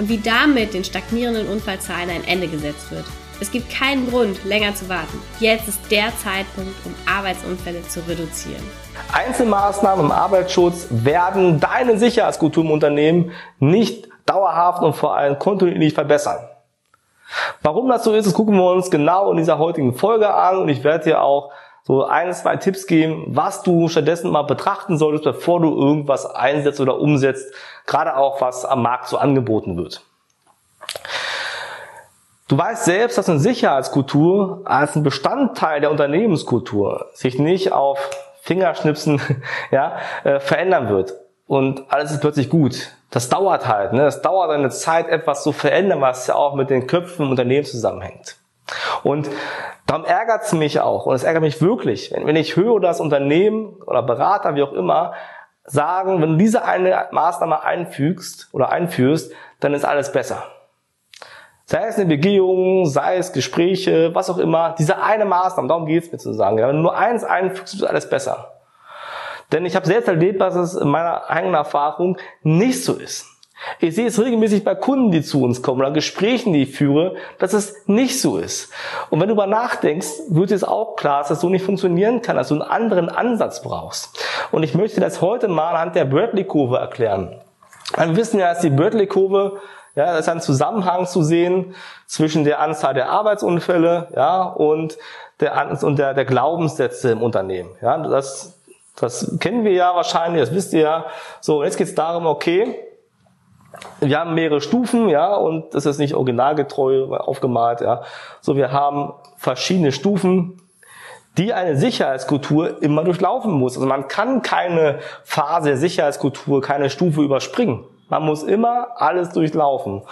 und wie damit den stagnierenden Unfallzahlen ein Ende gesetzt wird. Es gibt keinen Grund, länger zu warten. Jetzt ist der Zeitpunkt, um Arbeitsunfälle zu reduzieren. Einzelmaßnahmen im Arbeitsschutz werden deine Sicherheitskultur im Unternehmen nicht dauerhaft und vor allem kontinuierlich verbessern. Warum das so ist, das gucken wir uns genau in dieser heutigen Folge an und ich werde dir auch so ein, zwei Tipps geben, was du stattdessen mal betrachten solltest, bevor du irgendwas einsetzt oder umsetzt, gerade auch was am Markt so angeboten wird. Du weißt selbst, dass eine Sicherheitskultur als ein Bestandteil der Unternehmenskultur sich nicht auf Fingerschnipsen ja, äh, verändern wird. Und alles ist plötzlich gut. Das dauert halt. Ne? Es dauert eine Zeit, etwas zu verändern, was ja auch mit den Köpfen im Unternehmen zusammenhängt. Und darum ärgert es mich auch, und es ärgert mich wirklich, wenn, wenn ich höre, dass Unternehmen oder Berater, wie auch immer, sagen, wenn du diese eine Maßnahme einfügst oder einführst, dann ist alles besser. Sei es eine Begehung, sei es Gespräche, was auch immer, diese eine Maßnahme, darum geht es mir zu sagen. Wenn du nur eins einfügst, ist alles besser. Denn ich habe selbst erlebt, dass es in meiner eigenen Erfahrung nicht so ist. Ich sehe es regelmäßig bei Kunden, die zu uns kommen oder Gesprächen, die ich führe, dass es nicht so ist. Und wenn du darüber nachdenkst, wird es auch klar, dass das so nicht funktionieren kann, dass du einen anderen Ansatz brauchst. Und ich möchte das heute mal anhand der Bradley-Kurve erklären. Wir wissen ja, dass die Bradley-Kurve, ja, das ist ein Zusammenhang zu sehen zwischen der Anzahl der Arbeitsunfälle, ja, und der, und der, der Glaubenssätze im Unternehmen. Ja, das, das kennen wir ja wahrscheinlich, das wisst ihr ja. So, jetzt geht es darum, okay, wir haben mehrere Stufen, ja, und das ist nicht originalgetreu aufgemalt, ja. So, wir haben verschiedene Stufen, die eine Sicherheitskultur immer durchlaufen muss. Also man kann keine Phase der Sicherheitskultur, keine Stufe überspringen. Man muss immer alles durchlaufen.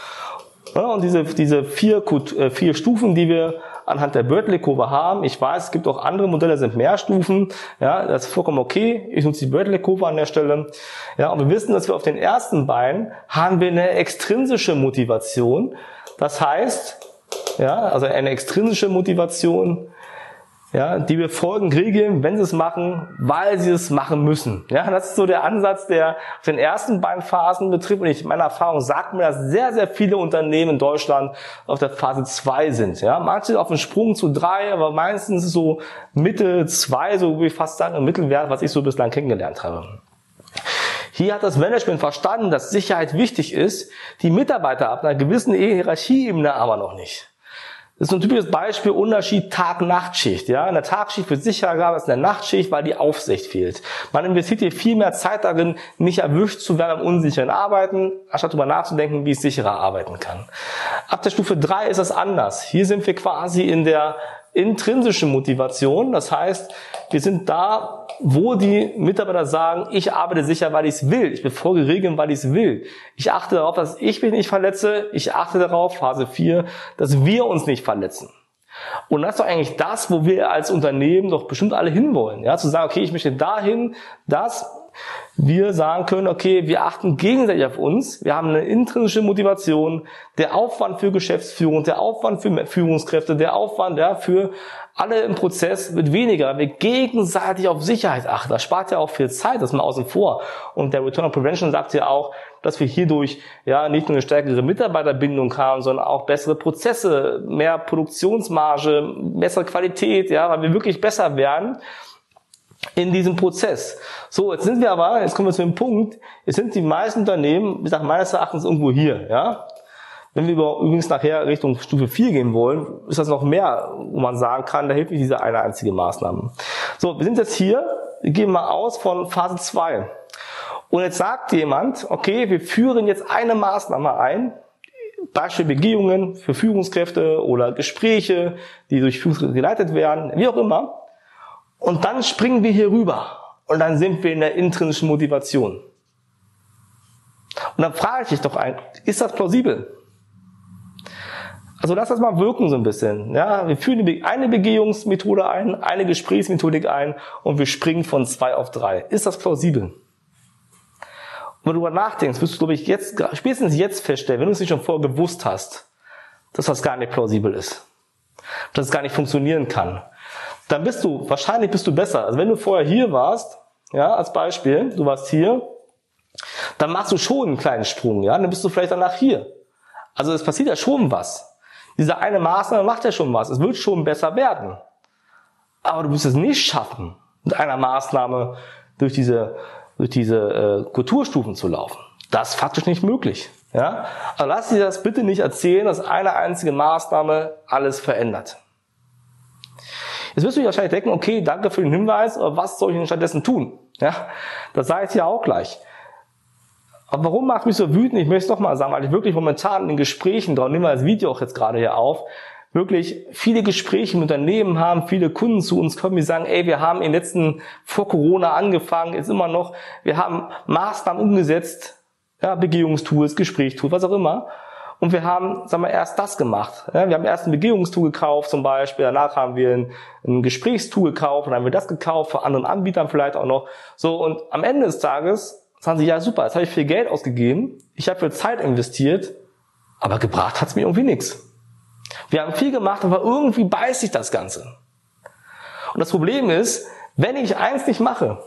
Und diese, diese vier, äh, vier Stufen, die wir anhand der Bradley-Kurve haben. Ich weiß, es gibt auch andere Modelle, sind mehr Stufen. Ja, das ist vollkommen okay. Ich nutze die Bradley-Kurve an der Stelle. Ja, und wir wissen, dass wir auf den ersten Beinen haben wir eine extrinsische Motivation. Das heißt, ja, also eine extrinsische Motivation ja, die wir folgen Regeln, wenn sie es machen, weil sie es machen müssen. Ja, das ist so der Ansatz, der auf den ersten beiden Phasen betrifft. Und ich, meine Erfahrung sagt mir, dass sehr, sehr viele Unternehmen in Deutschland auf der Phase 2 sind. Ja, manche auf dem Sprung zu drei, aber meistens so Mitte zwei, so würde ich fast sagen, im Mittelwert, was ich so bislang kennengelernt habe. Hier hat das Management verstanden, dass Sicherheit wichtig ist, die Mitarbeiter ab einer gewissen Hierarchieebene aber noch nicht. Das ist ein typisches Beispiel Unterschied Tag-Nachtschicht. Ja, in der Tagschicht wird sicherer gearbeitet als in der Nachtschicht, weil die Aufsicht fehlt. Man investiert hier viel mehr Zeit darin, nicht erwischt zu werden am unsicheren Arbeiten, anstatt darüber nachzudenken, wie ich sicherer arbeiten kann. Ab der Stufe 3 ist das anders. Hier sind wir quasi in der intrinsischen Motivation. Das heißt, wir sind da, wo die Mitarbeiter sagen, ich arbeite sicher, weil ich es will. Ich befolge Regeln, weil ich es will. Ich achte darauf, dass ich mich nicht verletze. Ich achte darauf, Phase 4, dass wir uns nicht verletzen. Und das ist doch eigentlich das, wo wir als Unternehmen doch bestimmt alle hinwollen. Ja, zu sagen, okay, ich möchte dahin, dass wir sagen können, okay, wir achten gegenseitig auf uns, wir haben eine intrinsische Motivation, der Aufwand für Geschäftsführung, der Aufwand für Führungskräfte, der Aufwand ja, für alle im Prozess wird weniger, wir gegenseitig auf Sicherheit achten. Das spart ja auch viel Zeit, das ist mal außen vor. Und der Return on Prevention sagt ja auch, dass wir hierdurch ja nicht nur eine stärkere Mitarbeiterbindung haben, sondern auch bessere Prozesse, mehr Produktionsmarge, bessere Qualität, ja, weil wir wirklich besser werden in diesem Prozess. So, jetzt sind wir aber, jetzt kommen wir zu dem Punkt, jetzt sind die meisten Unternehmen, wie gesagt, meines Erachtens irgendwo hier, ja. Wenn wir übrigens nachher Richtung Stufe 4 gehen wollen, ist das noch mehr, wo man sagen kann, da hilft nicht diese eine einzige Maßnahme. So, wir sind jetzt hier, wir gehen mal aus von Phase 2. Und jetzt sagt jemand, okay, wir führen jetzt eine Maßnahme ein, Beispiel Begehungen für Führungskräfte oder Gespräche, die durch Führungskräfte geleitet werden, wie auch immer. Und dann springen wir hier rüber und dann sind wir in der intrinsischen Motivation. Und dann frage ich dich doch ein, ist das plausibel? Also lass das mal wirken so ein bisschen. Ja, wir führen eine Begehungsmethode ein, eine Gesprächsmethodik ein und wir springen von zwei auf drei. Ist das plausibel? Und wenn du darüber nachdenkst, wirst du, glaube ich, jetzt, spätestens jetzt feststellen, wenn du es nicht schon vorher gewusst hast, dass das gar nicht plausibel ist. Dass es gar nicht funktionieren kann. Dann bist du, wahrscheinlich bist du besser. Also wenn du vorher hier warst, ja, als Beispiel, du warst hier, dann machst du schon einen kleinen Sprung, ja, dann bist du vielleicht danach hier. Also es passiert ja schon was. Diese eine Maßnahme macht ja schon was. Es wird schon besser werden. Aber du wirst es nicht schaffen, mit einer Maßnahme durch diese, durch diese äh, Kulturstufen zu laufen. Das ist faktisch nicht möglich. Ja? Also lass dir das bitte nicht erzählen, dass eine einzige Maßnahme alles verändert. Jetzt wirst du dich wahrscheinlich denken, okay, danke für den Hinweis, aber was soll ich denn stattdessen tun? Ja, das sage ich dir auch gleich. Aber warum macht mich so wütend? Ich möchte es doch mal sagen, weil ich wirklich momentan in den Gesprächen, darum nehmen wir das Video auch jetzt gerade hier auf, wirklich viele Gespräche mit Unternehmen haben, viele Kunden zu uns kommen, die sagen, ey, wir haben in den letzten, vor Corona angefangen, jetzt immer noch, wir haben Maßnahmen umgesetzt, ja, Begehungstools, Gesprächstools, was auch immer. Und wir haben, sagen wir, erst das gemacht. Ja, wir haben erst ein Begehungstool gekauft zum Beispiel, danach haben wir ein, ein Gesprächstool gekauft, dann haben wir das gekauft, von anderen Anbietern vielleicht auch noch. So, und am Ende des Tages sagen sie, ja super, jetzt habe ich viel Geld ausgegeben, ich habe viel Zeit investiert, aber gebracht hat's mir irgendwie nichts. Wir haben viel gemacht, aber irgendwie beißt sich das Ganze. Und das Problem ist, wenn ich eins nicht mache,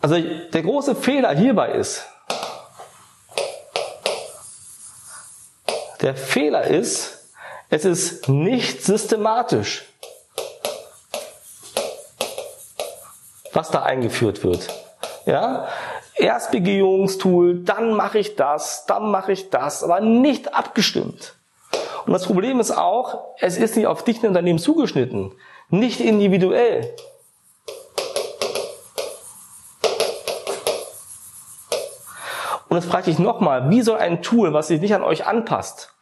also der große Fehler hierbei ist, der Fehler ist, es ist nicht systematisch, was da eingeführt wird. Ja? Erst Begehungstool, dann mache ich das, dann mache ich das, aber nicht abgestimmt. Und das Problem ist auch, es ist nicht auf dich ein Unternehmen zugeschnitten, nicht individuell. Und jetzt frage ich nochmal, wie soll ein Tool, was sich nicht an euch anpasst,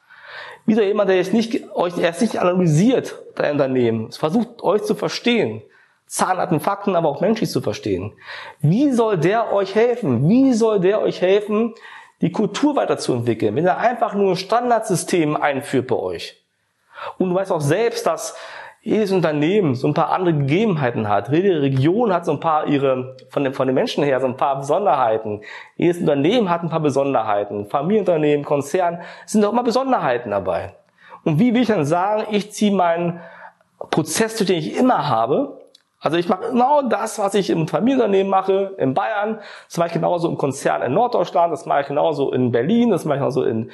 wie soll jemand, der jetzt nicht, euch erst nicht analysiert, dein Unternehmen, versucht euch zu verstehen, zahnharten Fakten, aber auch menschlich zu verstehen. Wie soll der euch helfen? Wie soll der euch helfen, die Kultur weiterzuentwickeln, wenn er einfach nur ein Standardsystem einführt bei euch? Und du weißt auch selbst, dass jedes Unternehmen so ein paar andere Gegebenheiten hat. Jede Region hat so ein paar ihre, von den, von den Menschen her, so ein paar Besonderheiten. Jedes Unternehmen hat ein paar Besonderheiten. Familienunternehmen, Konzern, sind auch immer Besonderheiten dabei. Und wie will ich dann sagen, ich ziehe meinen Prozess, den ich immer habe, also ich mache genau das, was ich im Familienunternehmen mache, in Bayern, das mache ich genauso im Konzern in Norddeutschland, das mache ich genauso in Berlin, das mache ich genauso in,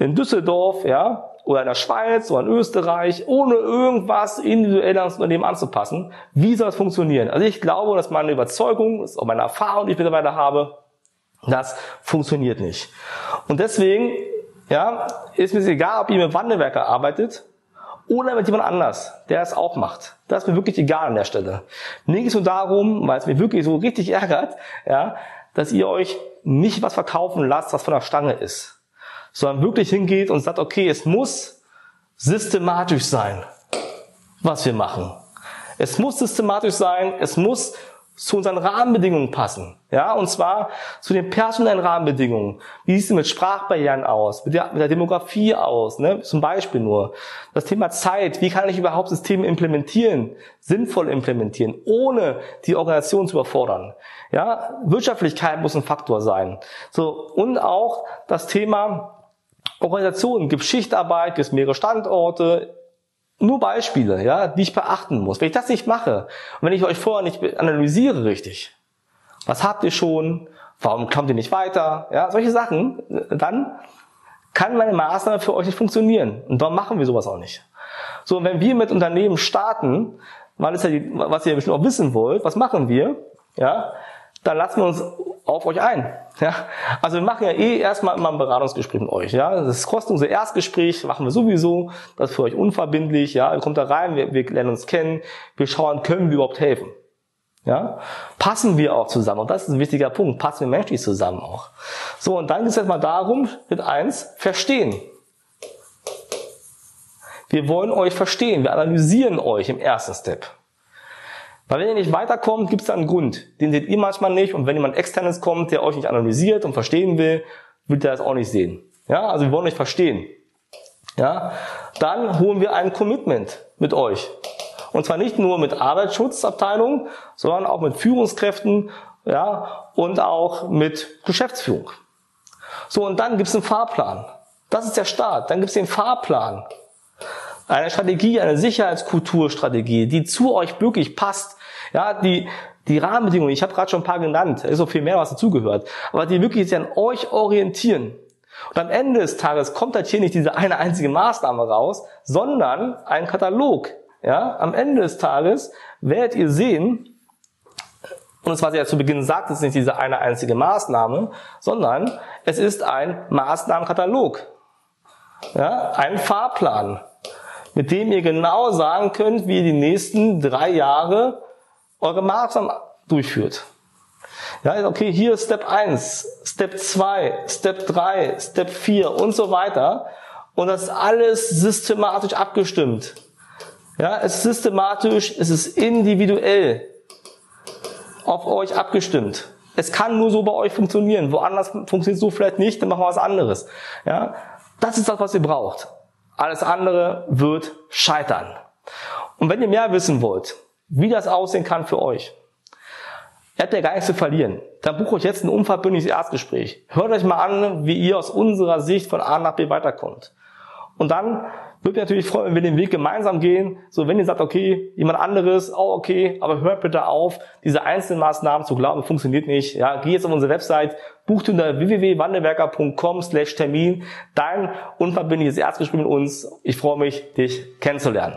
in Düsseldorf, ja, oder in der Schweiz oder in Österreich, ohne irgendwas individuell ans Unternehmen anzupassen. Wie soll das funktionieren? Also ich glaube, dass meine Überzeugung, das ist auch meine Erfahrung, die ich mittlerweile habe, das funktioniert nicht. Und deswegen, ja, ist mir egal, ob ihr mit Wandelwerker arbeitet oder mit jemand anders, der es auch macht. Das ist mir wirklich egal an der Stelle. Mir geht es nur darum, weil es mir wirklich so richtig ärgert, ja, dass ihr euch nicht was verkaufen lasst, was von der Stange ist, sondern wirklich hingeht und sagt, okay, es muss systematisch sein, was wir machen. Es muss systematisch sein, es muss zu unseren Rahmenbedingungen passen. Ja, und zwar zu den personellen Rahmenbedingungen. Wie sieht es mit Sprachbarrieren aus? Mit der, mit der Demografie aus? Ne? Zum Beispiel nur. Das Thema Zeit. Wie kann ich überhaupt Systeme implementieren? Sinnvoll implementieren, ohne die Organisation zu überfordern. Ja, Wirtschaftlichkeit muss ein Faktor sein. So. Und auch das Thema Organisation. Gibt Schichtarbeit, gibt mehrere Standorte, nur Beispiele, ja, die ich beachten muss. Wenn ich das nicht mache und wenn ich euch vorher nicht analysiere richtig, was habt ihr schon, warum kommt ihr nicht weiter, ja, solche Sachen, dann kann meine Maßnahme für euch nicht funktionieren. Und darum machen wir sowas auch nicht. So, wenn wir mit Unternehmen starten, weil es ja was ihr bestimmt auch wissen wollt, was machen wir? Ja, dann lassen wir uns auf euch ein. Ja? Also wir machen ja eh erstmal immer ein Beratungsgespräch mit euch. Ja? Das ist kostenlose Erstgespräch, machen wir sowieso. Das ist für euch unverbindlich. Ja? Ihr kommt da rein, wir, wir lernen uns kennen, wir schauen, können wir überhaupt helfen. Ja? Passen wir auch zusammen? Und das ist ein wichtiger Punkt. Passen wir menschlich zusammen auch? So, und dann geht es jetzt mal darum, mit eins, verstehen. Wir wollen euch verstehen. Wir analysieren euch im ersten Step. Weil wenn ihr nicht weiterkommt, gibt es da einen Grund. Den seht ihr manchmal nicht. Und wenn jemand externes kommt, der euch nicht analysiert und verstehen will, wird er das auch nicht sehen. Ja, also wir wollen euch verstehen. ja, dann holen wir ein Commitment mit euch. Und zwar nicht nur mit Arbeitsschutzabteilungen, sondern auch mit Führungskräften, ja, und auch mit Geschäftsführung. So, und dann gibt's einen Fahrplan. Das ist der Start. Dann gibt's den Fahrplan. Eine Strategie, eine Sicherheitskulturstrategie, die zu euch wirklich passt. Ja, die, die Rahmenbedingungen, ich habe gerade schon ein paar genannt, ist noch viel mehr, was dazugehört, aber die wirklich sich an euch orientieren. Und am Ende des Tages kommt halt hier nicht diese eine einzige Maßnahme raus, sondern ein Katalog. Ja, am Ende des Tages werdet ihr sehen, und das, was ich ja zu Beginn sagte, ist nicht diese eine einzige Maßnahme, sondern es ist ein Maßnahmenkatalog. Ja, ein Fahrplan, mit dem ihr genau sagen könnt, wie ihr die nächsten drei Jahre eure Maßnahmen durchführt. Ja, okay, hier Step 1, Step 2, Step 3, Step 4 und so weiter. Und das alles systematisch abgestimmt. Ja, es ist systematisch, es ist individuell auf euch abgestimmt. Es kann nur so bei euch funktionieren. Woanders funktioniert es so vielleicht nicht, dann machen wir was anderes. Ja, das ist das, was ihr braucht. Alles andere wird scheitern. Und wenn ihr mehr wissen wollt, wie das aussehen kann für euch, ihr habt ja gar nichts zu verlieren. Dann bucht euch jetzt ein unverbindliches Erstgespräch. Hört euch mal an, wie ihr aus unserer Sicht von A nach B weiterkommt. Und dann würde mich natürlich freuen, wenn wir den Weg gemeinsam gehen. So, wenn ihr sagt, okay, jemand anderes, oh, okay, aber hört bitte auf, diese einzelnen Maßnahmen zu glauben, funktioniert nicht. Ja, geh jetzt auf unsere Website, bucht unter www.wandelwerker.com slash Termin dein unverbindliches Erstgespräch mit uns. Ich freue mich, dich kennenzulernen.